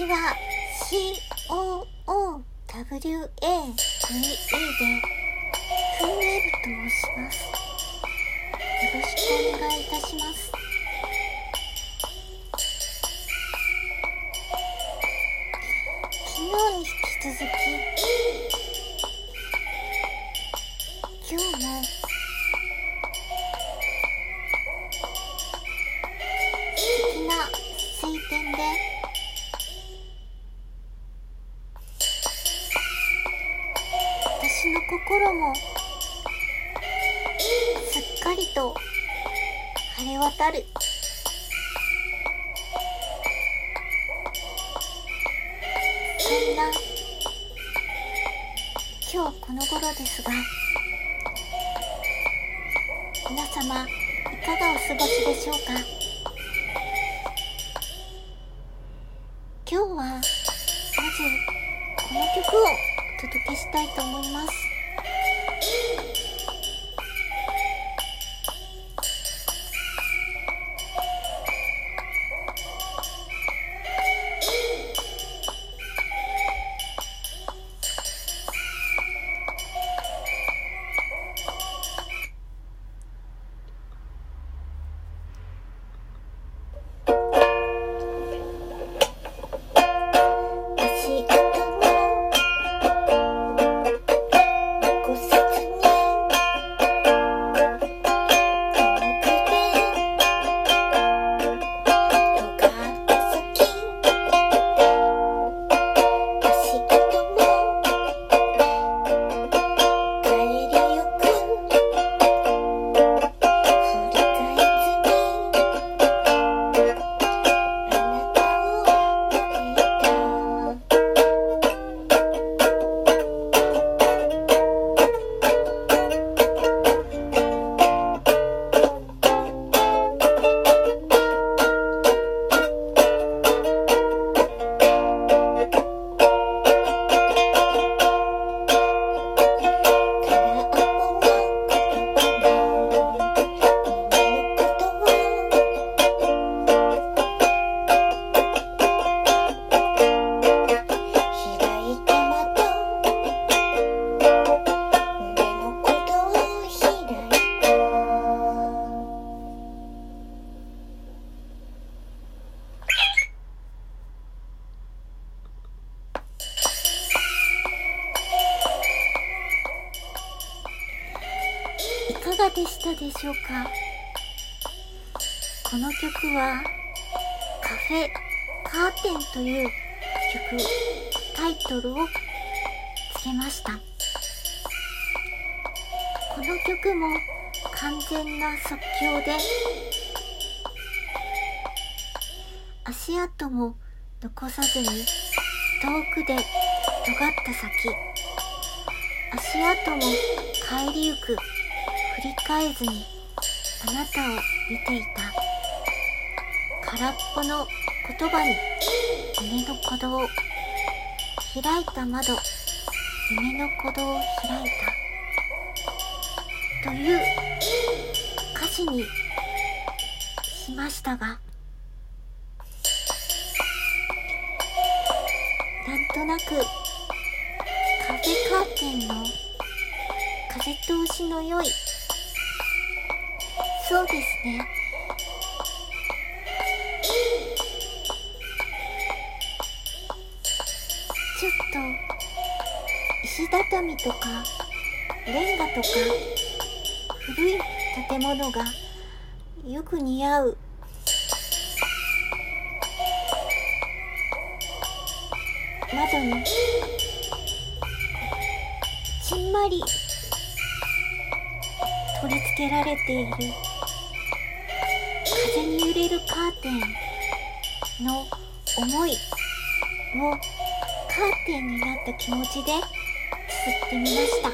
ちは COOWAVE でフンウェブと申しますよろしくお願いいたします昨日に引き続き今日も私の心もすっかりと晴れ渡る。そんな今日この頃ですが皆様いかがお過ごしでしょうか？今日はまずこの曲を届けしたいと思います。かがでしたでしょうか？この曲はカフェカーテンという曲タイトルをつけました。この曲も完全な即興で足跡も残さずに遠くで尖った先足跡も帰りゆく振り返ずにあなたを見ていた。空っぽの言葉に夢の鼓動開いた窓夢の鼓動を開いた。という歌詞にしましたがなんとなくカフェカーテンの風通しの良いそうですね。ちょっと石畳とかレンガとか古い建物がよく似合う。窓にちんまり取り付けられている。揺れるカーテンの思いをカーテンになった気持ちで綴ってみました。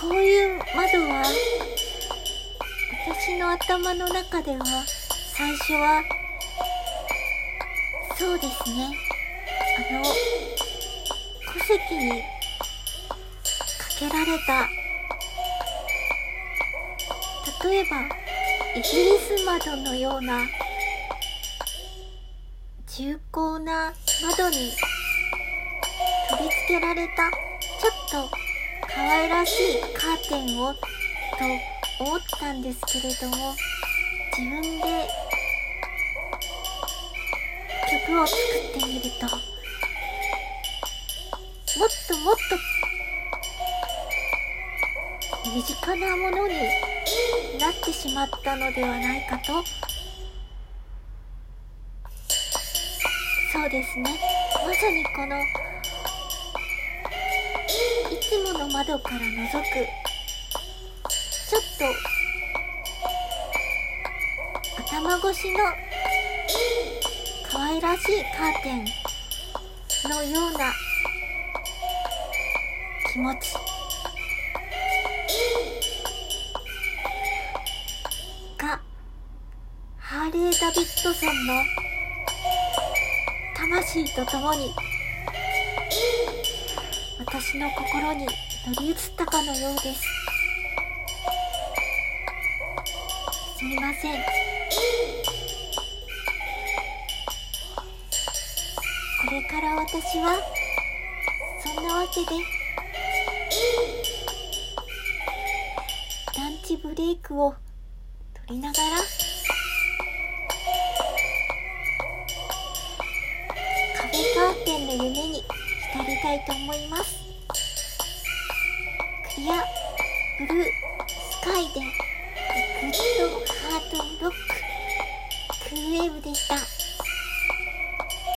こういう窓は私の頭の中では最初はそうですね。あの戸籍にかけられた例えばイギリス窓のような重厚な窓に取り付けられたちょっと可愛らしいカーテンをと思ったんですけれども自分で曲を作ってみるともっともっと身近なものになってしまったのではないかと。そうですね。まさにこのいつもの窓から覗くちょっと頭越しの可愛らしいカーテンのような気持ち。がハーレー・ダビッドソンの魂とともに私の心に乗り移ったかのようです。すみません。これから私はそんなわけで。ブレイクを取りながらカフェカーテンの夢に浸りたいと思います。クリア。ブルー。スカイで。グッドハートロック。クーウェーブでした。